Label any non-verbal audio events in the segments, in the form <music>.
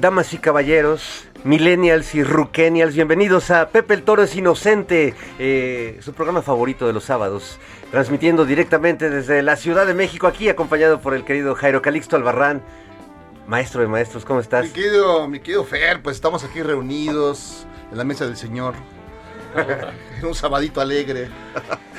Damas y caballeros, millennials y ruquenials, bienvenidos a Pepe el Toro es Inocente, eh, su programa favorito de los sábados, transmitiendo directamente desde la Ciudad de México, aquí acompañado por el querido Jairo Calixto Albarrán. Maestro de maestros, ¿cómo estás? Mi querido, mi querido Fer, pues estamos aquí reunidos en la mesa del Señor. En <laughs> un sabadito alegre.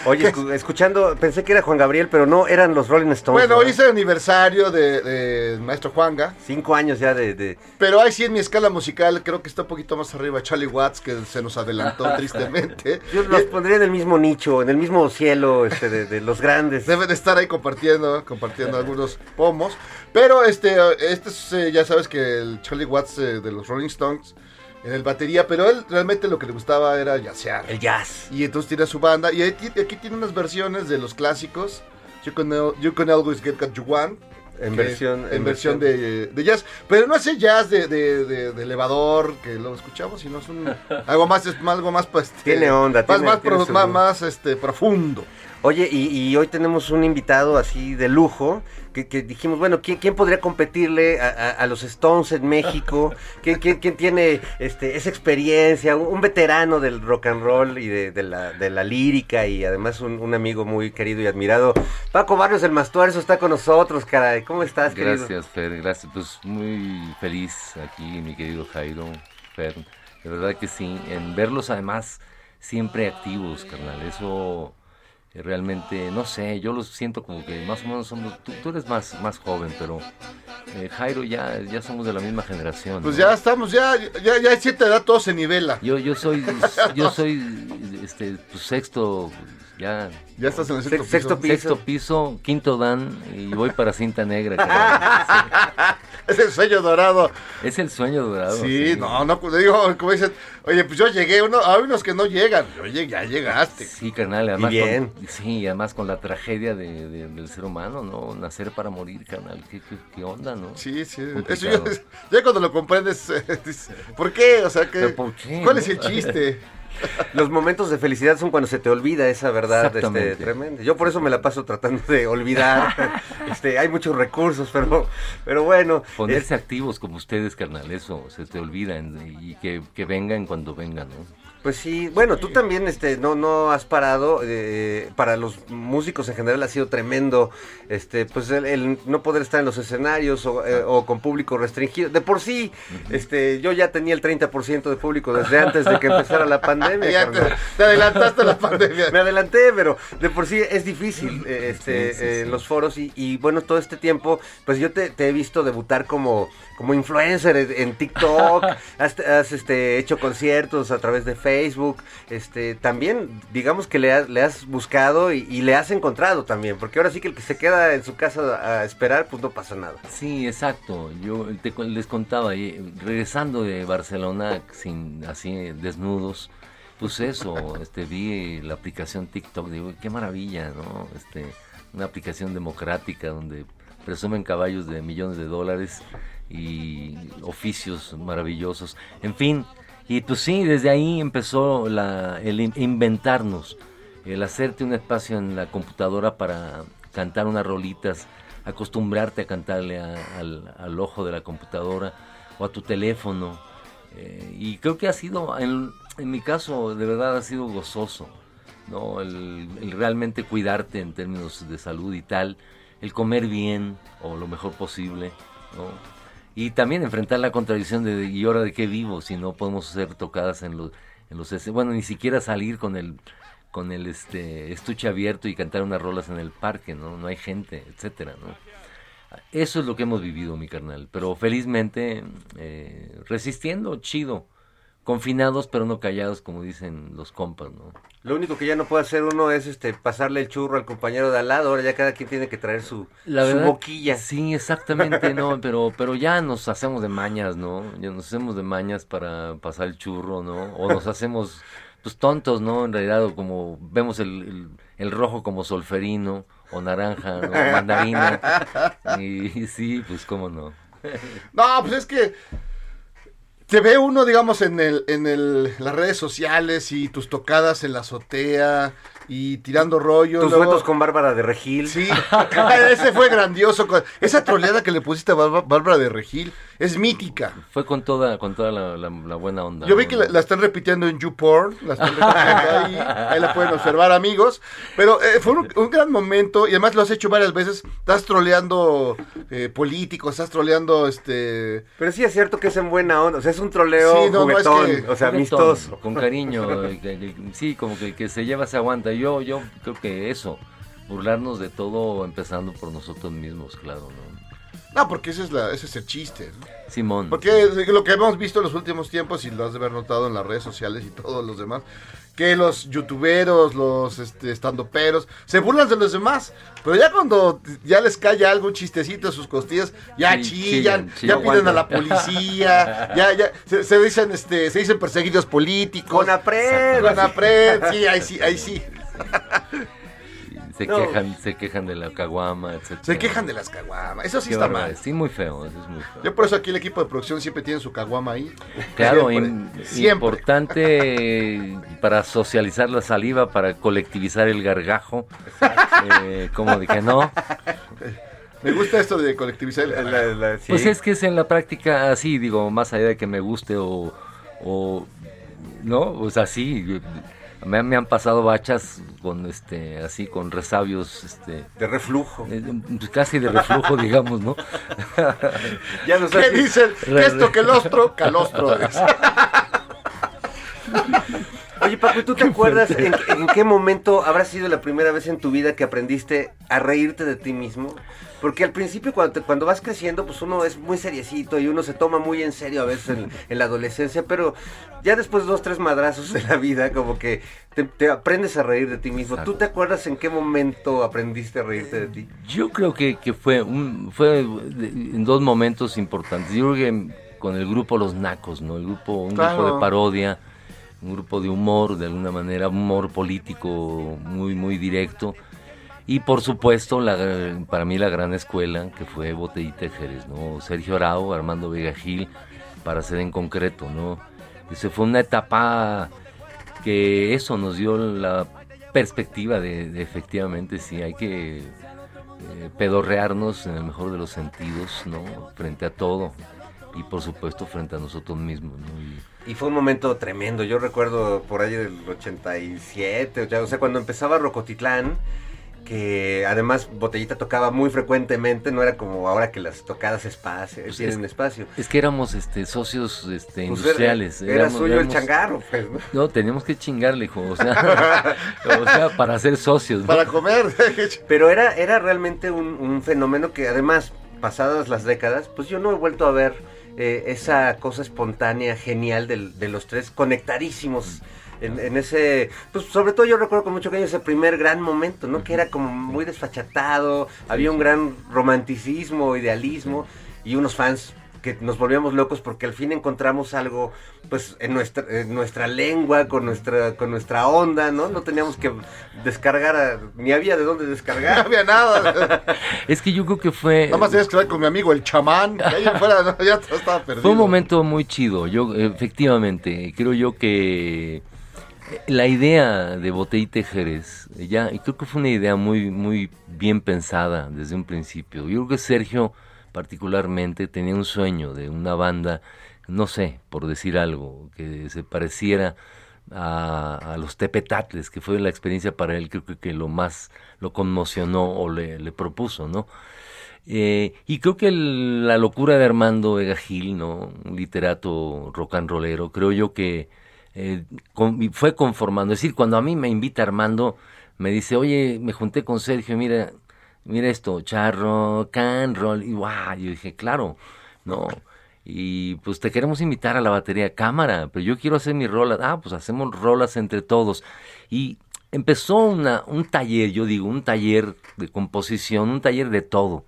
Oye, escu- escuchando, pensé que era Juan Gabriel, pero no, eran los Rolling Stones. Bueno, es el aniversario de, de Maestro Juanga. Cinco años ya de... de- Pero ahí sí en mi escala musical creo que está un poquito más arriba Charlie Watts, que se nos adelantó <laughs> tristemente. Yo los pondría en el mismo nicho, en el mismo cielo este, de, de los grandes. Deben de estar ahí compartiendo, compartiendo algunos pomos. Pero este, este es, eh, ya sabes que el Charlie Watts eh, de los Rolling Stones en el batería, pero él realmente lo que le gustaba era jazzear. El jazz. Y entonces tiene su banda. Y aquí tiene unas versiones de los clásicos. You can, you can always get what you want. En versión- en en versión versión. de, de jazz. Pero no hace jazz de, de- de- de elevador que lo escuchamos, sino es un, <laughs> algo más, es algo más pues, este, Tiene onda, más, tiene- más, tiene pro- su- más, más, este, profundo. Oye, y, y hoy tenemos un invitado así de lujo, que, que dijimos, bueno, ¿quién, quién podría competirle a, a- a los Stones en México? <laughs> ¿Quién, quién- quién tiene este, esa experiencia? Un, un veterano del rock and roll y de, de la, de la lírica y además un, un amigo muy querido y admirado. Paco Barrios del Mastuarzo está con nosotros, caray. ¿Cómo estás, querido? Gracias, Fer, gracias. Pues muy feliz aquí, mi querido Jairo, Fer. De verdad que sí. En verlos además siempre activos, carnal. Eso realmente, no sé, yo los siento como que más o menos somos... Tú, tú eres más, más joven, pero eh, Jairo ya, ya somos de la misma generación. Pues ¿no? ya estamos, ya, ya, ya a cierta edad todo se nivela. Yo, yo soy, <laughs> yo soy, este, pues, sexto, ya... Ya estás en el sexto, Sex- sexto piso. Sexto piso, quinto dan y voy para cinta negra. <laughs> Es el sueño dorado. Es el sueño dorado. Sí, no, no, pues digo, como dicen, oye, pues yo llegué, uno, hay unos que no llegan. Oye, ya llegaste. Sí, carnal, además. Y bien. Con, sí, además con la tragedia de- de- del ser humano, ¿no? Nacer para morir, carnal. ¿Qué, qué, qué onda, no? Sí, sí. Eso <laughs> ya, cuando lo comprendes, eh, dices, ¿por qué? O sea, que, ¿Pero por qué, ¿cuál no? es el chiste? <laughs> Los momentos de felicidad son cuando se te olvida esa verdad este, tremenda. Yo por eso me la paso tratando de olvidar. <laughs> este, hay muchos recursos, pero, pero bueno. Ponerse activos como ustedes, carnal, eso se te olvida en- y que, que vengan cuando vengan, ¿no? Pues sí, bueno, tú también este, no, no has parado, eh, para los músicos en general ha sido tremendo, este, pues el, el no poder estar en los escenarios o, eh, o con público restringido. De por sí, este, yo ya tenía el 30% de público desde antes de que empezara la <laughs> pandemia. Ya te, adelantaste a la pandemia. <laughs> Me adelanté, pero de por sí es difícil eh, este, Sí, sí, eh, sí. los foros y, y, bueno, todo este tiempo, pues yo te, te he visto debutar como, como influencer en, en TikTok, <laughs> has, has, este, hecho conciertos a través de Facebook, este, también digamos que le, has- buscado y, y le has encontrado también, porque ahora sí que el que se queda en su casa a esperar, pues no pasa nada. Sí, exacto. Yo te les contaba, eh, regresando de Barcelona sin así desnudos, pues eso, este vi la aplicación TikTok, digo, qué maravilla, ¿no? Este, una aplicación democrática donde presumen caballos de millones de dólares y oficios maravillosos. En fin, y pues sí, desde ahí empezó el in- inventarnos, el hacerte un espacio en la computadora para cantar unas rolitas, acostumbrarte a cantarle a- al, ojo de la computadora o a tu teléfono. Eh, y creo que ha sido, en, mi caso, de verdad ha sido gozoso, ¿no? El, el realmente cuidarte en términos de salud y tal, el comer bien o lo mejor posible, ¿no? Y también enfrentar la contradicción de ¿y ahora de qué vivo? Si no podemos ser tocadas en los, en los bueno, ni siquiera salir con el con el este estuche abierto y cantar unas rolas en el parque, ¿no? No hay gente, etcétera, ¿no? Eso es lo que hemos vivido, mi carnal. Pero felizmente eh, resistiendo, chido. Confinados pero no callados, como dicen los compas, ¿no? Lo único que ya no puede hacer uno es este pasarle el churro al compañero de al lado, ahora ya cada quien tiene que traer su, La su boquilla. Sí, exactamente, no, <laughs> pero, pero ya nos hacemos de mañas, ¿no? Ya nos hacemos de mañas para pasar el churro, ¿no? O nos hacemos, pues tontos, ¿no? En realidad, o como vemos el, el, el rojo como solferino, o naranja, ¿no? Mandarina. <laughs> Y, sí, pues cómo no. No, pues es que te ve uno, digamos, en el, en el, las redes sociales y tus tocadas en la azotea y tirando rollo. Tus duetos con Bárbara de Regil. Sí, <laughs> ese fue grandioso. Esa troleada que le pusiste a Bárbara de Regil es mítica. Fue con toda, con toda la, la- la buena onda. Yo vi que la, la están repitiendo en YouPorn, la están repitiendo ahí, ahí la pueden observar amigos, pero eh, fue un, un gran momento y además lo has hecho varias veces, estás troleando eh, políticos, estás troleando este... Pero sí es cierto que es en buena onda, o sea, es un troleo Sí, no, no, es juguetón, que- o sea, Juguetón, amistoso. Con cariño, eh, sí, como que, que se lleva, se aguanta. Yo, yo creo que eso, burlarnos de todo empezando por nosotros mismos, claro, ¿no? No, porque ese es, la, ese es el chiste. ¿no? Simón. Porque lo que hemos visto en los últimos tiempos, y lo has de haber notado en las redes sociales y todos los demás, que los youtuberos, los este, estandoperos, se burlan de los demás. Pero ya cuando ya les cae algo, un chistecito a sus costillas, ya Sí, chillan, ya piden a la policía, ya, ya, se, se dicen, este, se dicen perseguidos políticos. Con apred. Con apred, sí, ahí sí, ahí sí. <laughs> se, No. quejan, se quejan de la caguama, etc. Se quejan de las caguamas. Eso sí Qué está mal. Sí, muy feo, eso es muy feo. Yo por eso aquí el equipo de producción siempre tiene su caguama ahí. Claro, Siempre, siempre. importante para socializar la saliva, para colectivizar el gargajo. Eh, como dije, no. Me gusta esto de colectivizar el La- la- sí. Pues es que es en la práctica así, digo, más allá de que me guste o, o no, o sea, sí, me, me han pasado bachas con este, así, con resabios, este, de reflujo. eh, casi de reflujo, <laughs> digamos, ¿no? Ya no ¿Qué dicen? Que esto que lostro, calostro. <laughs> <laughs> Oye, Paco, ¿y ¿tú te acuerdas en, en qué momento habrá sido la primera vez en tu vida que aprendiste a reírte de ti mismo? Porque al principio cuando, te- cuando vas creciendo, pues uno es muy seriecito y uno se toma muy en serio a veces en, en la adolescencia, pero ya después de dos, tres madrazos de la vida, como que te, te aprendes a reír de ti mismo. ¿Tú Exacto. te acuerdas en qué momento aprendiste a reírte de ti? Yo creo que, que fue, un, fue en dos momentos importantes. Yo creo que con el grupo Los Nacos, ¿no? El grupo, un Claro. grupo de parodia, un grupo de humor, de alguna manera, humor político muy, muy directo. Y por supuesto, la, para mí la gran escuela, que fue Botellita Jerez, ¿no? Sergio Arau, Armando Vega Gil, para ser en concreto, ¿no? Ese fue una etapa que eso nos dio la perspectiva de, de efectivamente sí hay que eh, pedorrearnos en el mejor de los sentidos, ¿no? Frente a todo. Y por supuesto frente a nosotros mismos. ¿no? Y, fue un momento tremendo, yo recuerdo por ahí del 87, o sea, cuando empezaba Rocotitlán, que además Botellita tocaba muy frecuentemente, no era como ahora que las tocadas espacio, pues tienen espacio. Es que éramos este socios este, pues industriales. Era, suyo el changarro, pues. ¿no? teníamos que chingarle, hijo, o sea, <laughs> o sea para ser socios. Para comer. <laughs> Pero era, era realmente un, un, fenómeno que además, pasadas las décadas, pues yo no he vuelto a ver eh, esa cosa espontánea, genial de los tres, conectadísimos en, ese, pues sobre todo yo recuerdo con mucho cariño ese primer gran momento, ¿no? Que era como muy desfachatado, había un gran romanticismo, idealismo y unos fans que nos volvíamos locos porque al fin encontramos algo pues en nuestra en nuestra lengua con nuestra con nuestra onda no no teníamos que descargar ni había de dónde descargar. <laughs> No había nada. <laughs> Es que yo creo que fue nada más tenías que con mi amigo el chamán ahí afuera ya estaba perdido fue un momento muy chido yo efectivamente creo yo que la idea de Botellita Jerez, ya, y creo que fue una idea muy, muy bien pensada desde un principio. Yo creo que Sergio, particularmente, tenía un sueño de una banda, no sé, por decir algo, que se pareciera a, los Tepetatles, que fue la experiencia para él, creo que, lo más lo conmocionó o le, propuso, ¿no? Eh, y creo que la locura de Armando Vega Gil, ¿no? Un literato rock and rollero, creo yo que eh, fue conformando. Es decir, cuando a mí me invita Armando, me dice, oye, me junté con Sergio, mira, mira esto, charro, can, roll, y guau, yo dije, claro, no. Y pues te queremos invitar a la batería cámara, pero yo quiero hacer mi rolas. Ah, pues hacemos rolas entre todos. Y empezó una, un taller, yo digo, un taller de composición, un taller de todo.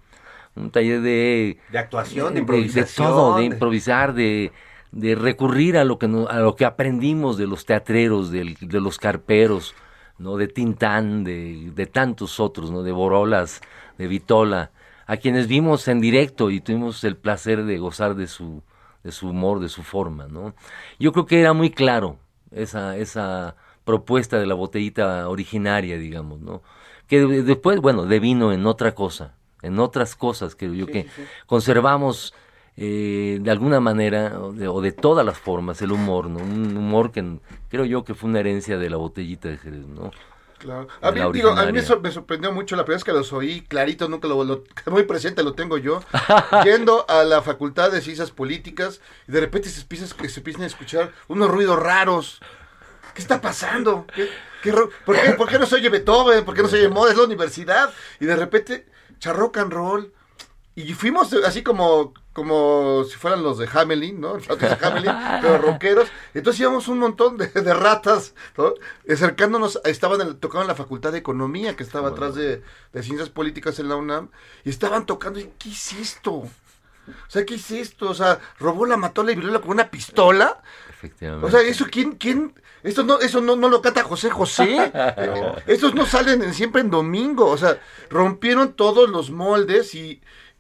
Un taller de... De actuación, de, improvisación. de todo, de improvisar, de de recurrir a lo que, a lo que aprendimos de los teatreros, de, de los carperos, ¿no? de Tintán, de, de, tantos otros, ¿no? de Borolas, de Vitola, a quienes vimos en directo y tuvimos el placer de gozar de su, de su humor, de su forma. ¿no? Yo creo que era muy claro esa, esa propuesta de la botellita originaria, digamos, ¿no? que después, bueno, devino en otra cosa, en otras cosas, creo yo, que conservamos eh, de alguna manera o de, todas las formas el humor, ¿no? Un humor que creo yo que fue una herencia de la botellita de Jerez, ¿no? Claro. A mí, digo, a mí me, sorprendió mucho la primera vez que los oí, clarito, nunca lo, <laughs> muy presente lo tengo yo, <laughs> yendo a la Facultad de Ciencias Políticas y de repente se empiezan, se empiezan a escuchar unos ruidos raros. ¿Qué está pasando? por, qué, ¿Por, qué, no se oye Beethoven? ¿Por qué no se oye Moda? Es la universidad. Y de repente, charrock and roll. Y fuimos así como como si fueran los de Hamelin, ¿no? Los de Hamelin, pero rockeros. Entonces íbamos un montón de, ratas, ¿no? acercándonos, estaban en, tocando en la Facultad de Economía, que estaba atrás de, Ciencias Políticas en la UNAM, y estaban tocando, y ¿qué es esto? O sea, ¿qué es esto? O sea, robó la mató la viruela con una pistola. Efectivamente. O sea, eso, ¿quién, quién? Esto no, eso no, no lo canta José José. <laughs> Estos no salen siempre en domingo. O sea, rompieron todos los moldes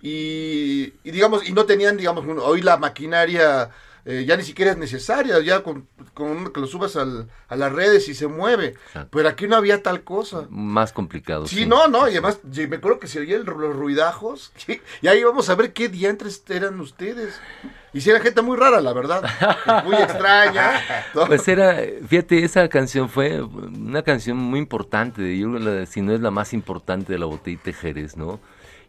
y y, digamos, y no tenían, digamos, hoy la maquinaria eh, ya ni siquiera es necesaria, ya con, con que lo subas al, a las redes y se mueve. Pero aquí no había tal cosa. Más complicado. Sí, no, no, y además me acuerdo que se oían los ruidajos, <laughs> y ahí vamos a ver qué diantres eran ustedes. Y si era gente muy rara, la verdad, muy extraña. <laughs> Pues era, fíjate, esa canción fue una canción muy importante, yo si no es la más importante de la botella Jerez, ¿no?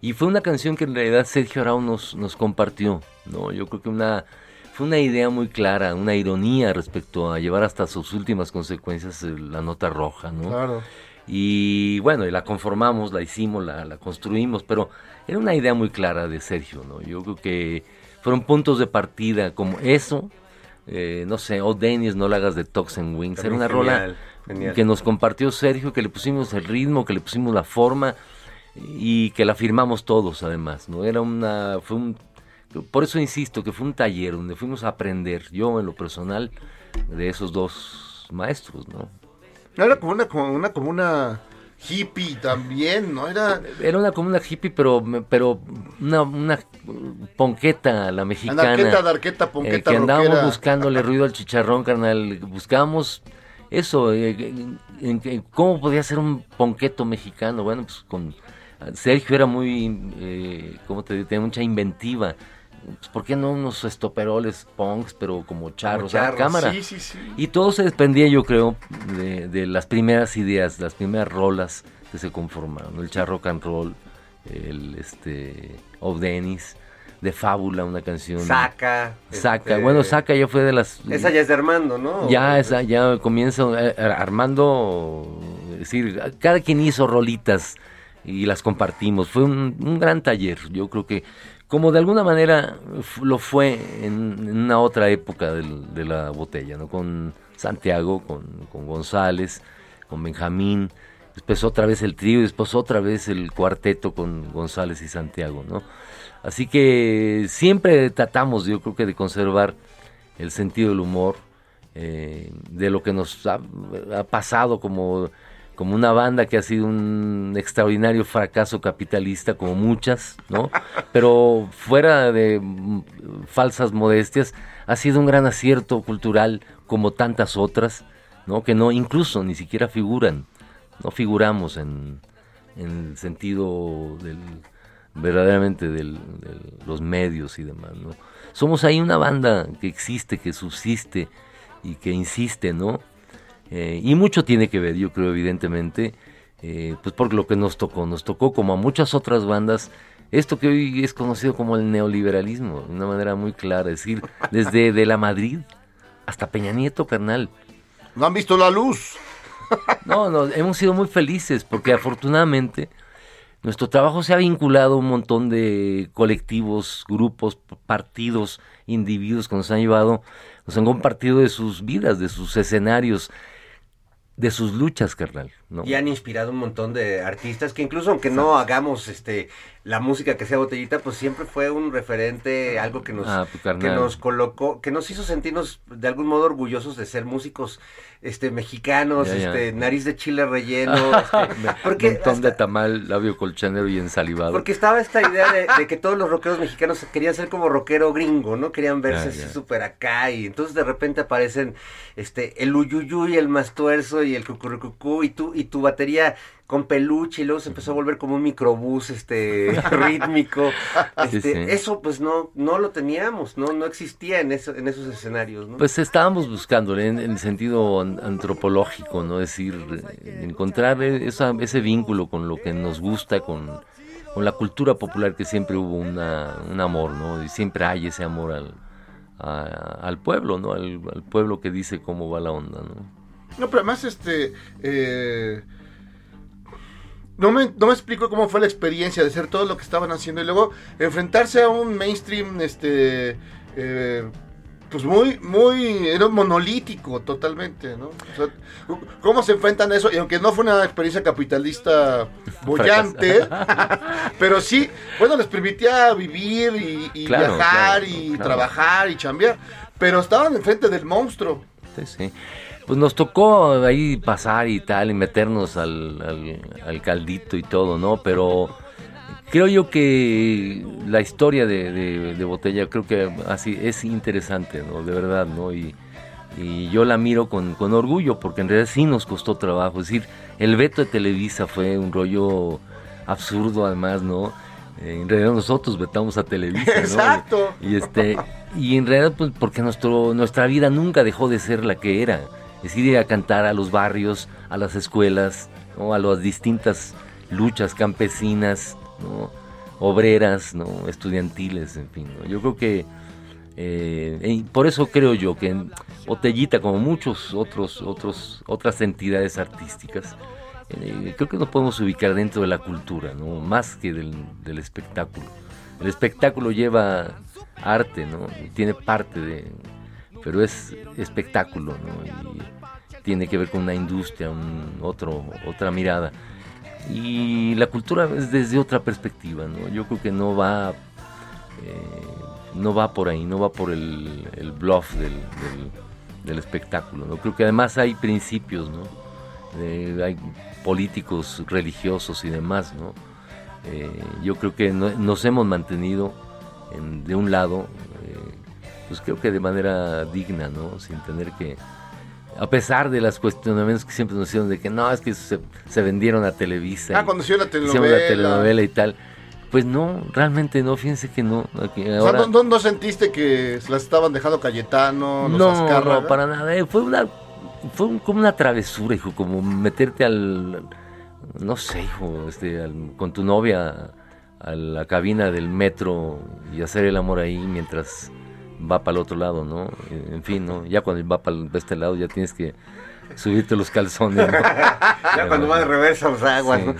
Y fue una canción que en realidad Sergio Arau nos, nos compartió, ¿no? Yo creo que una, fue una idea muy clara, una ironía respecto a llevar hasta sus últimas consecuencias la nota roja, ¿no? Claro. Y bueno, y la conformamos, la hicimos, la, la construimos, pero era una idea muy clara de Sergio, ¿no? Yo creo que fueron puntos de partida como eso, eh, no sé, O oh Dennis, no la hagas de Toxin Wings, era una rola que nos compartió Sergio, que le pusimos el ritmo, que le pusimos la forma, y que la firmamos todos además, ¿no? Era una, fue un, por eso insisto que fue un taller donde fuimos a aprender, yo en lo personal, de esos dos maestros, ¿no? Era como una, como una, como una hippie también, ¿no? Era, era una como una hippie, pero, pero una, una ponqueta, la mexicana. Anarqueta, ponqueta, eh, Que andábamos buscándole ruido al chicharrón, carnal. Buscábamos eso, eh, ¿cómo podía ser un ponqueto mexicano? Bueno, pues con Sergio era muy, eh, ¿cómo te digo? Tenía mucha inventiva. pues, ¿por qué no unos estoperoles punks, pero como charros, Como a charros, cámara? Sí, sí, sí. Y todo se desprendía, yo creo, de, de las primeras ideas, las primeras rolas que se conformaron. El charro and roll, el este, Of Dennis, de Fábula, una canción. Saca. Saca. este, Bueno, Saca ya fue de las. Esa ya es de Armando, ¿no? Ya, esa, ya comienza eh, Armando, es decir, cada quien hizo rolitas y las compartimos. Fue un, gran taller. Yo creo que, como de alguna manera lo fue en, una otra época de la botella, ¿no? Con Santiago, con, con González, con Benjamín. Después otra vez el trío después otra vez el cuarteto con González y Santiago, ¿no? Así que siempre tratamos, yo creo que de conservar el sentido del humor, eh, de lo que nos ha pasado como, como una banda que ha sido un extraordinario fracaso capitalista, como muchas, ¿no? Pero fuera de mm, falsas modestias, ha sido un gran acierto cultural como tantas otras, ¿no? Que no, incluso ni siquiera figuran, no figuramos en, en el sentido del verdaderamente de los medios y demás, ¿no? Somos ahí una banda que existe, que subsiste y que insiste, ¿no? Eh, y mucho tiene que ver, yo creo, evidentemente, eh, pues por lo que nos tocó. Nos tocó, como a muchas otras bandas, esto que hoy es conocido como el neoliberalismo, de una manera muy clara, es decir, desde de la Madrid hasta Peña Nieto, carnal. No han visto la luz. No, no, hemos sido muy felices porque afortunadamente nuestro trabajo se ha vinculado a un montón de colectivos, grupos, partidos, individuos que nos han llevado, nos han compartido de sus vidas, de sus escenarios, de sus luchas, carnal. ¿no? Y han inspirado un montón de artistas que incluso aunque no hagamos este la música que sea botellita, pues siempre fue un referente, algo que nos, Ah, pues, que nos colocó, que nos hizo sentirnos de algún modo orgullosos de ser músicos este mexicanos, Ya, ya. este nariz de chile relleno, <laughs> este, porque montón de tamal, labio colchonero y ensalivado. porque estaba esta idea de, de que todos los rockeros mexicanos querían ser como rockero gringo, ¿no? Querían verse Ya, así súper acá y entonces de repente aparecen este el uyuyuy, el mastuerzo y el cucurucucú y tu y tu batería con peluche y luego se empezó a volver como un microbús este <laughs> rítmico. Este, sí. eso pues no no lo teníamos, no no existía en eso, en esos escenarios, ¿no? Pues estábamos buscando en, en el sentido an- antropológico, ¿no? Es decir, eh, encontrar esa- ese vínculo con lo que nos gusta, con, con la cultura popular que siempre hubo una, un amor, ¿no? Y siempre hay ese amor al, a- al pueblo, ¿no? Al, al pueblo que dice cómo va la onda, ¿no? No, pero además, este. eh, no, me, no me explico cómo fue la experiencia de hacer todo lo que estaban haciendo y luego enfrentarse a un mainstream, este. eh, pues muy, muy. Era monolítico totalmente, ¿no? O sea, ¿Cómo se enfrentan a eso? Y aunque no fue una experiencia capitalista <laughs> bollante, pero sí, bueno, les permitía vivir y, y Claro, viajar claro, y claro. trabajar y chambear. Pero estaban enfrente del monstruo. Sí, sí. Pues nos tocó ahí pasar y tal, y meternos al, al, al caldito y todo, ¿no? Pero creo yo que la historia de, de- de Botella creo que así es interesante, ¿no? De verdad, ¿no? Y, y yo la miro con, con orgullo porque en realidad sí nos costó trabajo. Es decir, el veto de Televisa fue un rollo absurdo además, ¿no? Eh, en realidad nosotros vetamos a Televisa, ¿no? <laughs> Exacto. Y este y en realidad pues porque nuestro nuestra vida nunca dejó de ser la que era. Es ir a cantar a los barrios, a las escuelas, ¿no? a las distintas luchas campesinas, obreras, ¿no? estudiantiles, en fin. Yo creo que eh, por eso creo yo que Botellita, como muchos otros, otros, otras entidades artísticas, eh, creo que nos podemos ubicar dentro de la cultura, ¿no? más que del, del espectáculo. El espectáculo lleva arte, ¿no? Tiene parte de, pero es espectáculo, ¿no? Y tiene que ver con una industria, un otro, otra mirada. Y la cultura es desde otra perspectiva, ¿no? Yo creo que no va, eh, no va por ahí, no va por el, el bluff del, del- espectáculo, ¿no? Creo que además hay principios, ¿no? Hay políticos religiosos y demás, ¿no? Eh, yo creo que no- nos hemos mantenido en- de un lado, pues creo que de manera digna, ¿no? Sin tener que, a pesar de las cuestionamientos que siempre nos hicieron de que no, es que se, se vendieron a Televisa. Ah, y cuando hicieron la telenovela. la telenovela y tal. pues no, realmente no, fíjense que no. aquí O sea, ahora- ¿no, no- no sentiste que se las estaban dejando Cayetano, los no, no, para nada. eh, Fue una, fue un- como una travesura, hijo, como meterte al, no sé, hijo, este, al- con tu novia a la cabina del metro y hacer el amor ahí mientras va para el otro lado, ¿no? En fin, ¿no? Ya cuando va para este lado ya tienes que subirte los calzones, ¿no? <laughs> Ya cuando va de reversa, pues aguas, Sí. ¿no?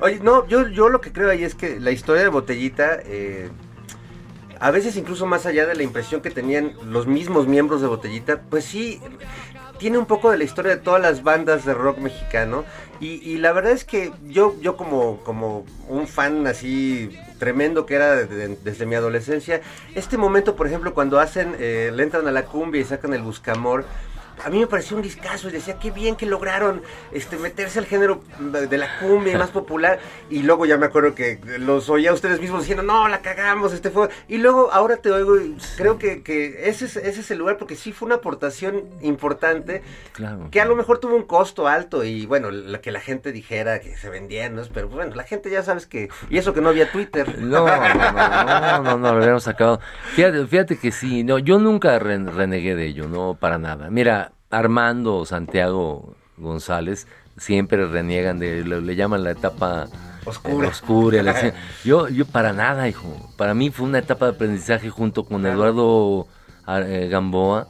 Oye, no, yo, yo lo que creo ahí es que la historia de Botellita, eh, a veces incluso más allá de la impresión que tenían los mismos miembros de Botellita, pues sí, tiene un poco de la historia de todas las bandas de rock mexicano. Y, y la verdad es que yo, yo como, como un fan así tremendo que era de- de- desde mi adolescencia, este momento, por ejemplo, cuando hacen, eh, le entran a la cumbia y sacan el buscamor, a mí me pareció un discazo y decía qué bien que lograron este meterse al género de la cumbia más popular y luego ya me acuerdo que los oía ustedes mismos diciendo no la cagamos este fue y luego ahora te oigo y creo que, que ese, es, ese es el lugar porque sí fue una aportación importante Claro. que a lo mejor tuvo un costo alto y bueno la que la gente dijera que se vendían ¿no? pero bueno la gente ya sabes que y eso que no había Twitter <laughs> No, no, no, no, no, no, lo habíamos sacado. Fíjate, fíjate que sí, no, yo nunca ren- renegué de ello, no, para nada. Mira, Armando Santiago González siempre reniegan de, le, le llaman la etapa Oscura. eh, oscura, decían. <laughs> yo, yo para nada, hijo. Para mí fue una etapa de aprendizaje junto con Eduardo Ar- eh, Gamboa,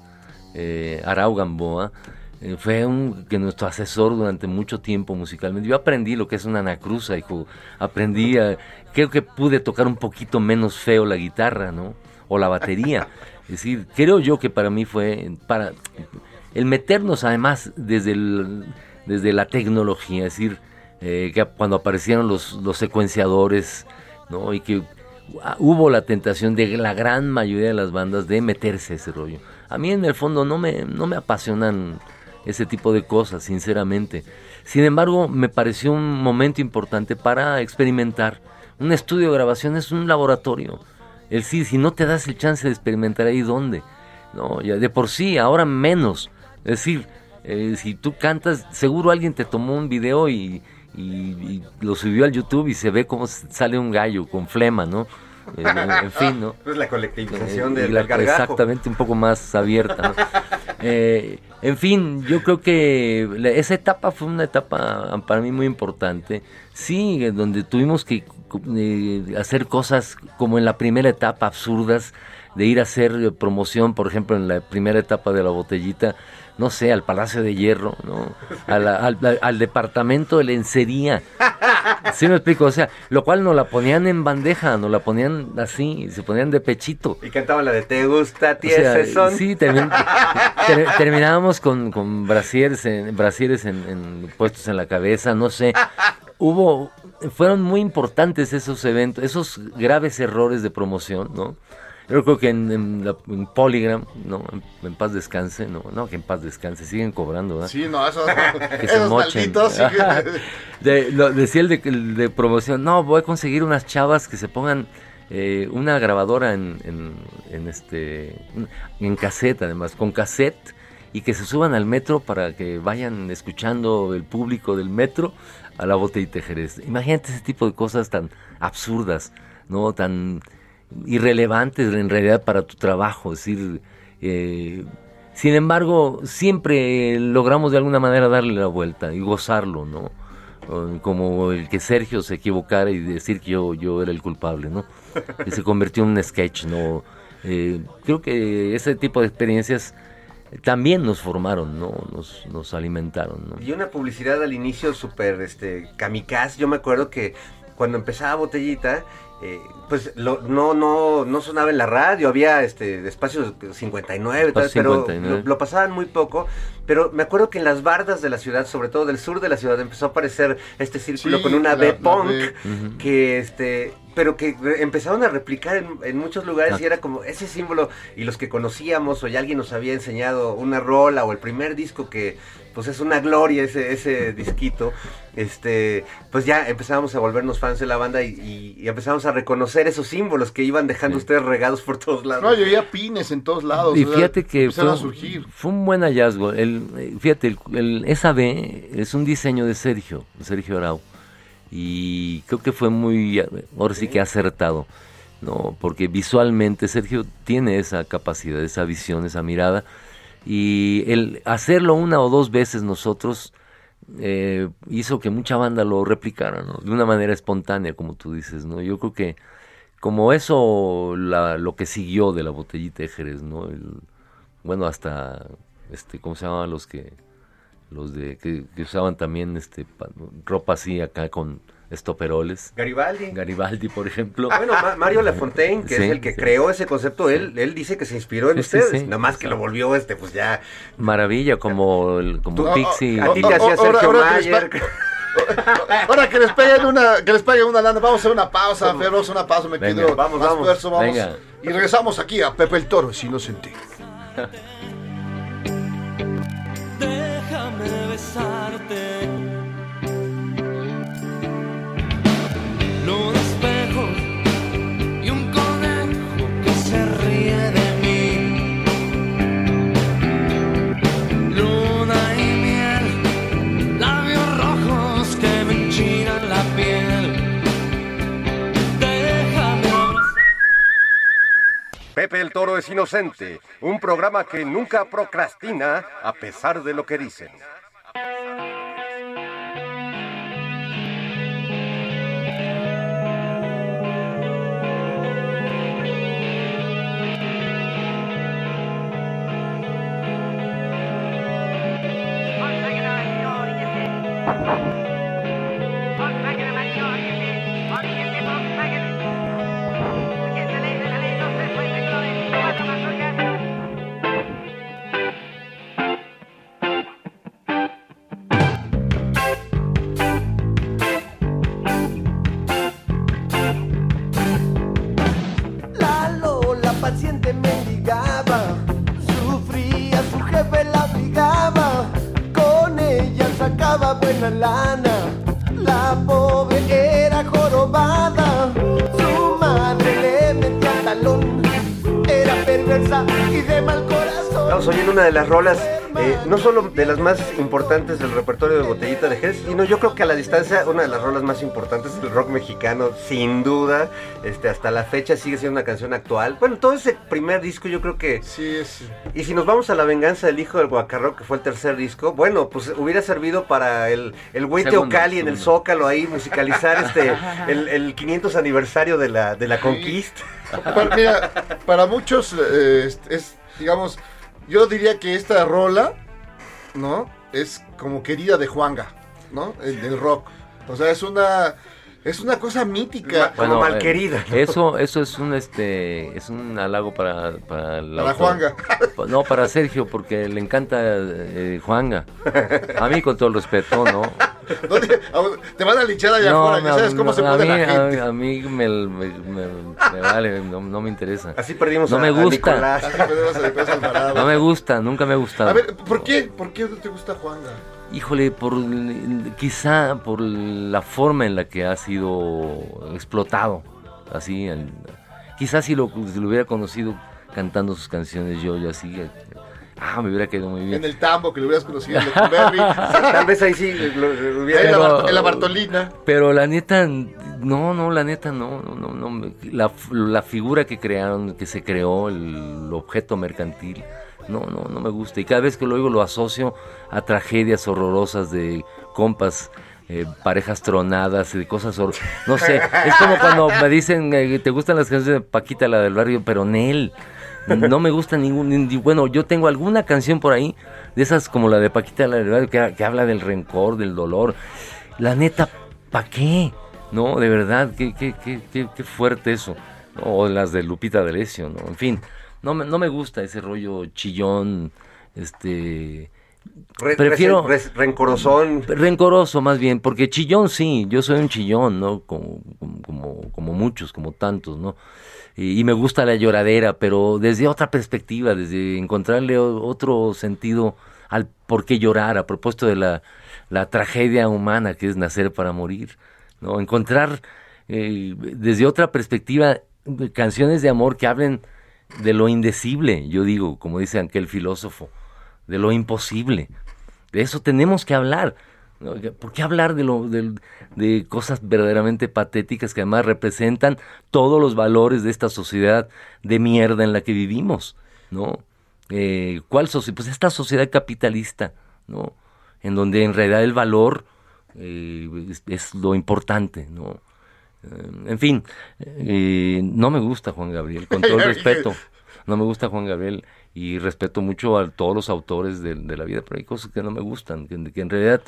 eh, Arau Gamboa. Eh, fue un, que nuestro asesor durante mucho tiempo musicalmente. Yo aprendí lo que es una anacruza, hijo. Aprendí, a- creo que pude tocar un poquito menos feo la guitarra, ¿no? O la batería. <laughs> Es decir, creo yo que para mí fue para el meternos además desde, desde la tecnología, es decir, eh, que cuando aparecieron los, los secuenciadores, ¿no? Y que ah, hubo la tentación de la gran mayoría de las bandas de meterse a ese rollo. A mí en el fondo no me, no me apasionan ese tipo de cosas, sinceramente. Sin embargo, me pareció un momento importante para experimentar. Un estudio de grabación es un laboratorio. El sí, si no te das el chance de experimentar ahí, ¿dónde? No, ya de por sí, ahora menos. Es decir, eh, si tú cantas, seguro alguien te tomó un video y, y- y lo subió al YouTube y se ve cómo sale un gallo con flema, ¿no? Eh, en, fin, ¿no? <laughs> es la colectivización Eh, del la- del gargajo Exactamente, un poco más abierta. ¿no? <laughs> Eh, en fin, yo creo que esa etapa fue una etapa para mí muy importante. Sí, donde tuvimos que hacer cosas como en la primera etapa absurdas, de ir a hacer promoción, por ejemplo, en la primera etapa de la botellita, no sé, al Palacio de Hierro, ¿no? A la- al, departamento de lencería. ¿Sí me explico? O sea, lo cual nos la ponían en bandeja, nos la ponían así, se ponían de pechito. y cantaban la de te gusta O ti sea, ese son sí, termin- <laughs> ter- terminábamos con, con brasieres, en, brasieres en, en- puestos en la cabeza, no sé. Hubo, fueron muy importantes esos eventos, esos graves errores de promoción, ¿no? Yo creo que en, en la- en Polygram, ¿no? En, en paz descanse, no, no, que en paz descanse, siguen cobrando, ¿verdad? Sí, no, esos, <laughs> que se mochen. <laughs> De- lo- decía el de, el de promoción, no, voy a conseguir unas chavas que se pongan eh, una grabadora en, en, en este en cassette además, con cassette y que se suban al metro para que vayan escuchando el público del metro a la botellita de Jerez. Imagínate ese tipo de cosas tan absurdas, no tan irrelevantes en realidad para tu trabajo, es decir, eh, sin embargo, siempre logramos de alguna manera darle la vuelta y gozarlo, ¿no? Como el que Sergio se equivocara y decir que yo, yo era el culpable, ¿no? Que se convirtió en un sketch, ¿no? Eh, creo que ese tipo de experiencias también nos formaron, ¿no? Nos, nos alimentaron, ¿no? Y una publicidad al inicio súper este, kamikaze. Yo me acuerdo que cuando empezaba Botellita, eh, pues lo- no, no, no sonaba en la radio, había este espacios 59, tal, Espacio pero 59. Lo, lo pasaban muy poco. Pero me acuerdo que en las bardas de la ciudad, sobre todo del sur de la ciudad, empezó a aparecer este círculo Sí, con una la- B la punk, B. Que este pero que empezaron a replicar en, en muchos lugares y era como ese símbolo y los que conocíamos o ya alguien nos había enseñado una rola o el primer disco que pues es una gloria ese, ese disquito, este, pues ya empezábamos a volvernos fans de la banda y, y- y empezamos a reconocer esos símbolos que iban dejando Sí. ustedes regados por todos lados. No, yo veía pines en todos lados. Y o sea, fíjate que fue, empezaron a surgir. fue un buen hallazgo. El, eh, fíjate, el, el- esa B es un diseño de Sergio, de Sergio Arau. Y creo que fue muy, ahora sí que acertado, ¿no? Porque visualmente Sergio tiene esa capacidad, esa visión, esa mirada, y el hacerlo una o dos veces nosotros eh, hizo que mucha banda lo replicara, ¿no? De una manera espontánea, como tú dices, ¿no? Yo creo que como eso, la, lo que siguió de la botellita de Jerez, ¿no? El- bueno, hasta, este, ¿cómo se llamaban los que, los de, que, que usaban también, este, pa- ropa así acá con estoperoles? Garibaldi. Garibaldi, por ejemplo. Ah, bueno, Ma- Mario Lafontaine, que Sí, es el que sí. creó ese concepto, él, él dice que se inspiró en Sí, ustedes, sí. nada más que lo volvió este, pues ya. Maravilla, como, el- como Tú- Pixie. A ti te hacía ahora- Sergio ahora Mayer. <laughs> Ahora que les peguen una, que les paguen una lana, vamos a hacer una pausa, Fer, vamos a hacer una pausa, me Venga, quedo vamos, más vamos. tuerzo, vamos. Venga. Y regresamos aquí a Pepe el Toro, es inocente. <laughs> besarte. Los espejos y un conejo que se ríe de mí. Luna y miel, labios rojos que me enchinan la piel. Déjame. Pepe el Toro es inocente, un programa que nunca procrastina a pesar de lo que dicen. Las rolas, eh, no solo de las más importantes del repertorio de Botellita de Jerez, sino yo creo que a la distancia una de las rolas más importantes del rock mexicano, sin duda. Este, hasta la fecha sigue siendo una canción actual. Bueno, todo ese primer disco yo creo que... Sí, es. Y si nos vamos a La venganza del hijo del guacarro, que fue el tercer disco, bueno, pues hubiera servido para el, el güey Teocali en el. Zócalo ahí, musicalizar este <laughs> el, el 500 aniversario de la, de la conquista. Para, mira, para muchos eh, es, es, digamos, yo diría que esta rola, ¿no? Es como querida de Juanga, ¿no? El del rock. O sea, es una es una cosa mítica. Como eh, malquerida, ¿no? Eso, eso es un este, es un halago para, para, autor. Juanga. No, para Sergio, porque le encanta eh, Juanga. A mí con todo el respeto, ¿no? <laughs> No te, te van a linchar allá No, afuera, ya sabes cómo no, se a pone mí, la gente. A, a mí me, me- me- me vale, no, no me interesa. Así perdimos No a, me a gusta. Alvarado. No me gusta, nunca me ha gustado. A ver, ¿por qué? ¿Por qué no te gusta Juanga? Híjole, por quizá por la forma en la que ha sido explotado, así, quizás si lo, si lo hubiera conocido cantando sus canciones yo, yo así, ah, me hubiera quedado muy En bien. el tambo que le hubieras conocido en Lecumberri. <laughs> Tal vez ahí sí lo- lo hubiera... en, la Pero- en la Bartolina. Pero la neta, no, no, la neta, no, no, no, la, la figura que crearon, que se creó, el objeto mercantil, no, no, no me gusta. Y cada vez que lo oigo lo asocio a tragedias horrorosas de compas, eh, parejas tronadas, y de cosas No sé, es como cuando me dicen, eh, ¿te gustan las canciones de Paquita, la del barrio? Pero Nel, no me gusta ningún... ni- Bueno, yo tengo alguna canción por ahí, de esas como la de Paquita, la barrio, que, que habla del rencor, del dolor. La neta, ¿para qué? No, de verdad, qué, qué, qué, qué, qué fuerte eso. O las de Lupita D'Alessio, ¿no? En fin, no me, no me gusta ese rollo chillón, este... Re- prefiero- rencorosón. Rencoroso más bien, porque chillón sí, yo soy un chillón, ¿no? Como, como, como muchos, como tantos, ¿no? Y, me gusta la lloradera, pero desde otra perspectiva, desde encontrarle otro sentido al por qué llorar, a propósito de la, la tragedia humana que es nacer para morir, ¿no? Encontrar eh, desde otra perspectiva canciones de amor que hablen de lo indecible, yo digo, como dice aquel filósofo, de lo imposible. De eso tenemos que hablar. ¿Por qué hablar de, lo, de, de cosas verdaderamente patéticas que además representan todos los valores de esta sociedad de mierda en la que vivimos? ¿no? Eh, ¿Cuál sociedad? Pues esta sociedad capitalista, ¿no? En donde en realidad el valor eh, es, es lo importante, ¿no? Eh, en fin, eh, no me gusta Juan Gabriel, con <laughs> todo el respeto. No me gusta Juan Gabriel y respeto mucho a todos los autores de, de la vida, pero hay cosas que no me gustan, que, que en realidad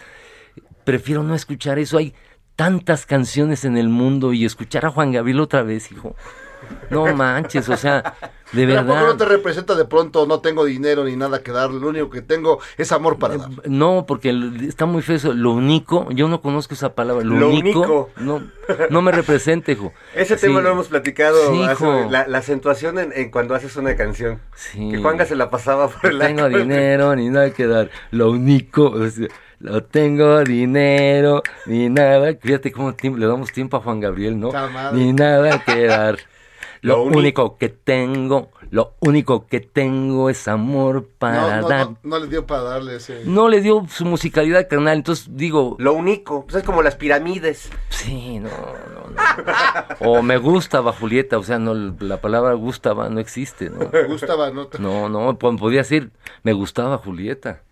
prefiero no escuchar eso. Hay tantas canciones en el mundo y escuchar a Juan Gabriel otra vez, hijo. No manches, o sea, de Pero ¿a poco verdad. no te representa de pronto, no tengo dinero ni nada que dar, lo único que tengo es amor para dar. No, porque está muy feo eso. Lo único, yo no conozco esa palabra. Lo, Lo único, único. no, no me representa, hijo. Ese Sí. tema lo hemos platicado, Sí, hace- hijo. la, la acentuación en, en cuando haces una canción. Sí. Que Juanga se la pasaba por el No tengo dinero ni nada que dar. Lo único, o sea, no tengo dinero ni nada. Fíjate cómo le damos tiempo a Juan Gabriel, ¿no? Ni nada que <laughs> dar. Lo, único que tengo, lo único que tengo es amor para No, no, dar. no, no le dio para darle ese. No le dio su musicalidad carnal, entonces digo, Lo único, pues es como las pirámides. Sí, no, no, no. O me gustaba Julieta, o sea, no, la palabra gustaba no existe, ¿no? <laughs> Gustaba, ¿no? No, no, po- podía decir, me gustaba Julieta.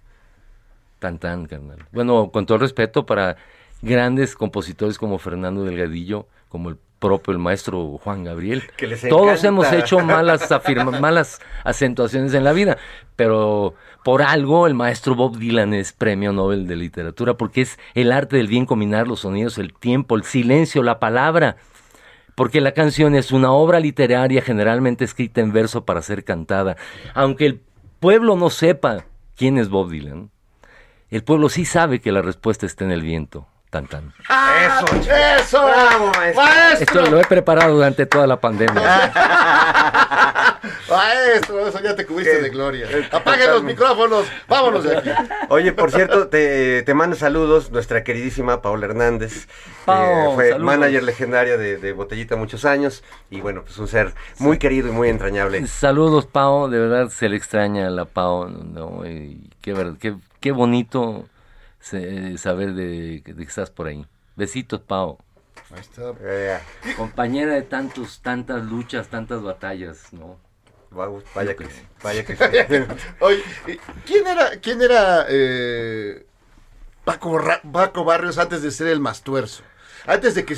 Tan, tan, carnal. Bueno, con todo el respeto para grandes compositores como Fernando Delgadillo, como el propio el maestro Juan Gabriel. <laughs> Que les Todos hemos hecho malas afirma- malas acentuaciones en la vida, pero por algo el maestro Bob Dylan es premio Nobel de literatura, porque es el arte del bien combinar los sonidos, el tiempo, el silencio, la palabra. Porque la canción es una obra literaria generalmente escrita en verso para ser cantada. Aunque el pueblo no sepa quién es Bob Dylan, el pueblo sí sabe que la respuesta está en el viento. Tan tan. Eso, chico. ¡Eso! Bravo, maestro. Esto lo he preparado durante toda la pandemia. <laughs> Maestro, eso ya te cubriste ¿Qué? de gloria. Eh, Apaguen los micrófonos, vámonos de aquí. Oye, por cierto, te, te manda saludos nuestra queridísima Paola Hernández. Pao, fue saludos. manager legendaria de, de Botellita muchos años. Y bueno, pues un ser muy querido y muy entrañable. Saludos, Pau. De verdad se le extraña a la Pau. ¿no? Y qué, ver- qué, qué bonito se- saber de, de que estás por ahí. Besitos, Pau. Ahí está. Eh, Compañera de tantos, tantas luchas, tantas batallas, ¿no? vaya que <laughs> sí, vaya que sí. Oye, ¿quién era, quién era eh, Paco, Paco Barrios antes de ser el Mastuerzo? Antes de que,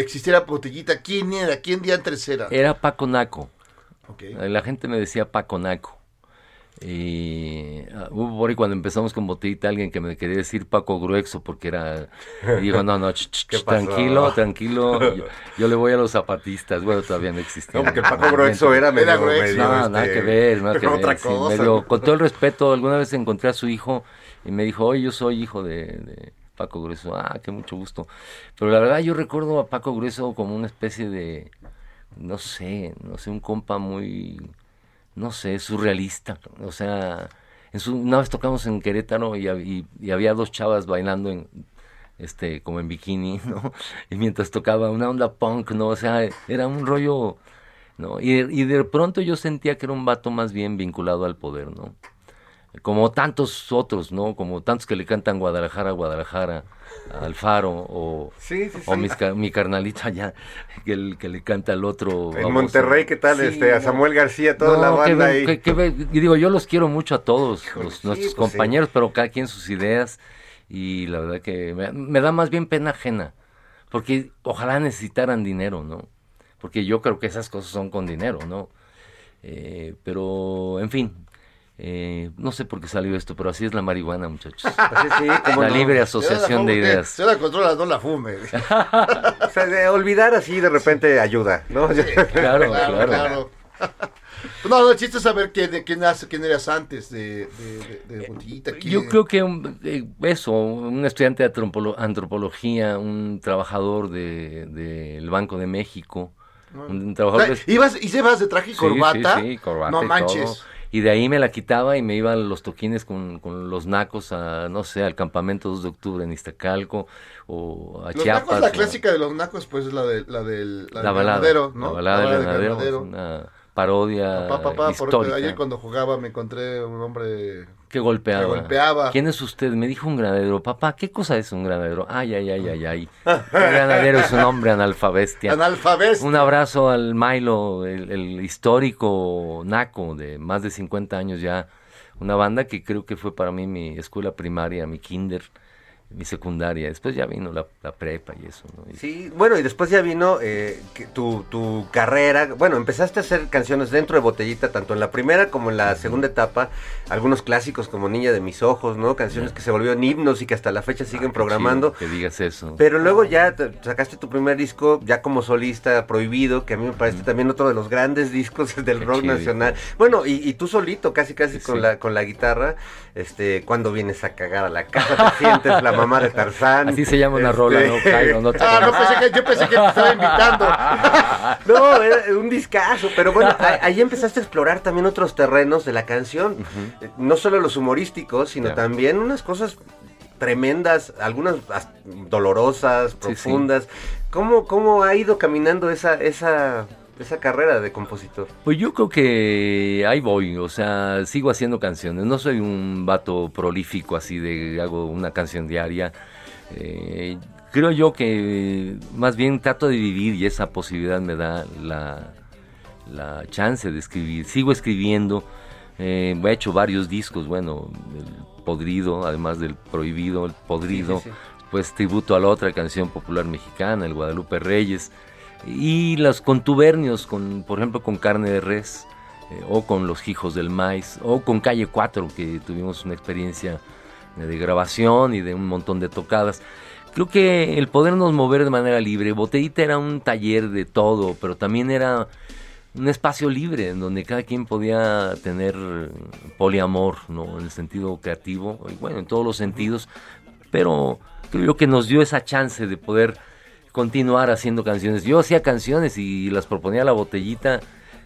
existiera Botellita, ¿quién era? ¿Quién diantres era? Era Paco Naco. Ok. La gente me decía Paco Naco. Y ah, hubo por ahí cuando empezamos con Botellita alguien que me quería decir Paco Gruexo porque era... Y digo, no, no, ch, ch, ¿Qué ch, pasó? tranquilo, tranquilo. Yo, yo le voy a los zapatistas. Bueno, todavía no existía. No, porque el Paco Gruexo era medio... Era medio, No, este, nada que ver, nada que ver. Otra sí, cosa. medio- con todo el respeto, alguna vez encontré a su hijo y me dijo, oye, yo soy hijo de, de Paco Grueso. Ah, qué mucho gusto. Pero la verdad yo recuerdo a Paco Grueso como una especie de, no sé, no sé, un compa muy, no sé, surrealista. O sea, en su, una vez tocamos en Querétaro y, hab- y- y había dos chavas bailando en este como en bikini, <laughs> ¿no? Y mientras tocaba una onda punk, ¿no? O sea, era un rollo, ¿no? Y, y de pronto yo sentía que era un vato más bien vinculado al poder, ¿no? Como tantos otros, ¿no? Como tantos que le cantan Guadalajara, Guadalajara, al Faro, o, Sí, sí, o sí. mis ca- mi carnalito allá, que, el, que le canta al otro. En. Monterrey, ¿qué tal? Este, a. Samuel García, toda la No, que banda ve- ahí. que- que digo, yo los quiero mucho a todos, los- nuestros pues compañeros, pero cada quien sus ideas. Y la verdad que me, me da más bien pena ajena. Porque ojalá necesitaran dinero, ¿no? Porque yo creo que esas cosas son con dinero, ¿no? Eh, pero, en fin, eh, no sé por qué salió esto, pero así es la marihuana, muchachos. <laughs> Así, sí, cómo la no. libre asociación de ideas. Se la controla, no la fume. <laughs> O sea, de olvidar así de repente ayuda, ¿no? <laughs> Claro, claro. No, no, el chiste es saber quién, quién, hace- quién eras antes de, de, de, de Botellita. quién- Yo creo que un- eh, eso, un estudiante de antropolo- antropología, un trabajador del de, del Banco de México, un, un O trabajador sea, de... ¿ibas, ¿Y llevas de traje y Sí, corbata? sí, sí, corbata no y manches. todo. Y de ahí me la quitaba y me iba a los toquines con, con los nacos a, no sé, al campamento 2 de octubre en Iztacalco o a Los Chiapas. nacos, la o- clásica de los nacos, pues es la, de, la del la la del balada, granadero, ¿no? la balada del del granadero, granadero. es una parodia Papá, papá, porque histórica ayer cuando jugaba me encontré un hombre que golpeaba. que golpeaba. ¿Quién es usted? Me dijo un granadero. Papá, ¿qué cosa es un granadero? Ay, ay, ay, ay, ay. <laughs> Un granadero es un hombre analfabestia. analfabestia. Un abrazo al Milo, el, el histórico naco de más de 50 años ya. Una banda que creo que fue para mí mi escuela primaria, mi kinder, mi secundaria. Después ya vino la, la prepa y eso. ¿no? Y- Sí, bueno, y después ya vino eh, que tu, tu carrera. Bueno, empezaste a hacer canciones dentro de Botellita, tanto en la primera como en la segunda etapa. Algunos clásicos como Niña de mis ojos, ¿no? Canciones que se volvieron himnos y que hasta la fecha siguen Qué programando. Que digas eso. Pero luego ya te- sacaste tu primer disco, ya como solista, Prohibido, que a mí me parece también otro de los grandes discos <laughs> del Qué rock chido. nacional. Bueno, y, y tú solito, casi casi con Sí. la con la guitarra, este, cuando vienes a cagar a la casa, te sientes la <laughs> mamá de <laughs> Tarzán. Así se llama una Este, rola, ¿no? Cairo, no <laughs> te Ah, no pensé que, yo pensé que te estaba invitando. <laughs> No, era un discazo, pero bueno, ahí empezaste a explorar también otros terrenos de la canción. Eh, No solo los humorísticos, sino Ya. también unas cosas tremendas, algunas as- dolorosas, Sí, sí. profundas. ¿Cómo, ¿Cómo ha ido caminando esa, esa, esa carrera de compositor? Pues yo creo que ahí voy, o sea, sigo haciendo canciones. No soy un vato prolífico así de hago una canción diaria. Eh, creo yo que más bien trato de vivir y esa posibilidad me da la, la chance de escribir. Sigo escribiendo, eh, he hecho varios discos, bueno, el Podrido, además del Prohibido, el Podrido, Sí, sí, sí. pues tributo a la otra canción popular mexicana, el Guadalupe Reyes, y los contubernios, con, por ejemplo, con Carne de Res, eh, o con Los Hijos del Maíz, o con Calle 4, que tuvimos una experiencia de grabación y de un montón de tocadas. Creo que el podernos mover de manera libre, Botellita era un taller de todo, pero también era un espacio libre en donde cada quien podía tener poliamor, ¿no? En el sentido creativo, y bueno, en todos los sentidos, pero creo que nos dio esa chance de poder continuar haciendo canciones. Yo hacía canciones y las proponía a la botellita,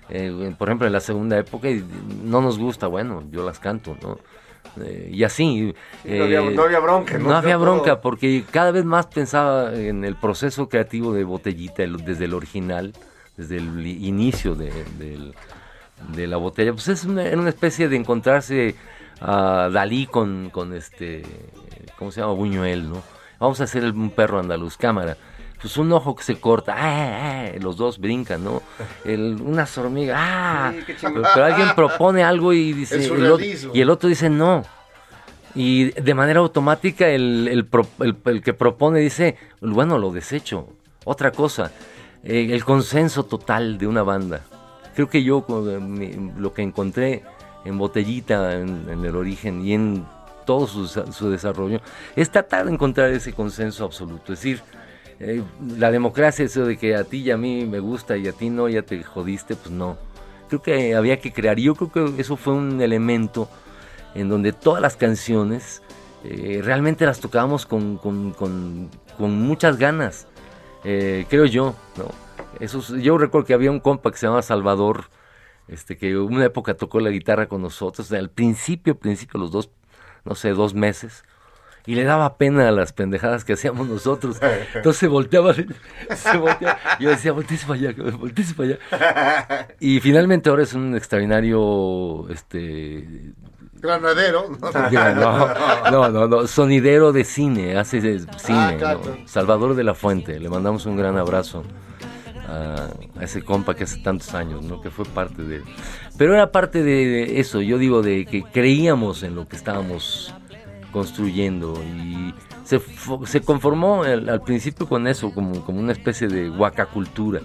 eh, por ejemplo, en la segunda época, y no nos gusta, bueno, yo las canto, ¿no? Eh, y así. no había- eh, no había bronca, ¿no? No había Todo- bronca, porque cada vez más pensaba en el proceso creativo de Botellita, el- desde el original, desde el inicio de, de la botella. Pues es una, era una especie de encontrarse a Dalí con, con este, ¿cómo se llama? Buñuel, ¿no? Vamos a hacer el- un perro andaluz, cámara. Pues un ojo que se corta, ¡ah! ah! los dos brincan, ¿no? El, unas hormigas, ¡ah! Sí, pero, pero alguien propone algo y dice, El el otro- surrealismo. y el otro dice no. Y de manera automática el, el pro- el- que propone dice, bueno, lo desecho. Otra cosa, eh, el consenso total de una banda. Creo que yo eh, lo que encontré en Botellita, en, en el origen y en todo su, su desarrollo, es tratar de encontrar ese consenso absoluto. Es decir, eh, la democracia, eso de que a ti y a mí me gusta y a ti no, ya te jodiste, pues no. Creo que había que crear. Yo creo que eso fue un elemento en donde todas las canciones eh, realmente las tocábamos con, muchas ganas, eh, creo yo, ¿no? Eso, es- yo recuerdo que había un compa que se llamaba Salvador, este, que una época tocó la guitarra con nosotros, al principio, principio, los dos, no sé, dos meses, y le daba pena a las pendejadas que hacíamos nosotros. <laughs> Entonces se volteaba, <laughs> se volteaba. Yo decía, volteese para allá, volteese para allá. <laughs> Y finalmente ahora es un extraordinario, este, Granadero. ¿no? no, no, no, sonidero de cine, hace de- cine. Ah, claro. ¿no? Salvador de la Fuente, le mandamos un gran abrazo a, a ese compa que hace tantos años, ¿no? Que fue parte de... Pero era parte de eso, yo digo, de que creíamos en lo que estábamos construyendo y se, se conformó al, al principio con eso, como, como una especie de huacacultura,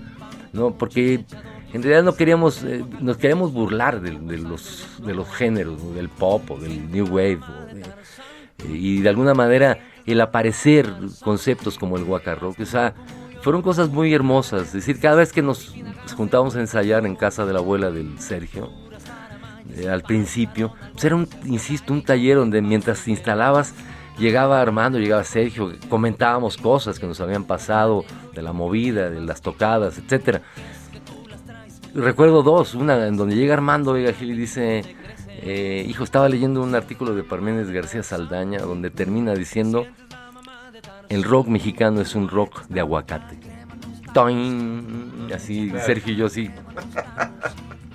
¿no? Porque en realidad no queríamos, eh, nos queríamos burlar de, de los, de los géneros, ¿no? del pop o del new wave, o de- eh, y de alguna manera el aparecer conceptos como el waka rock, o sea, fueron cosas muy hermosas, es decir, cada vez que nos juntábamos a ensayar en casa de la abuela del Sergio, eh, al principio, pues era un, insisto, un taller donde mientras te instalabas, llegaba Armando, llegaba Sergio, comentábamos cosas que nos habían pasado de la movida, de las tocadas, etcétera. Recuerdo dos, una en donde llega Armando Vega Gil y dice, eh, hijo, estaba leyendo un artículo de Parménides García Saldaña donde termina diciendo, el rock mexicano es un rock de aguacate. Así, Sergio y yo así,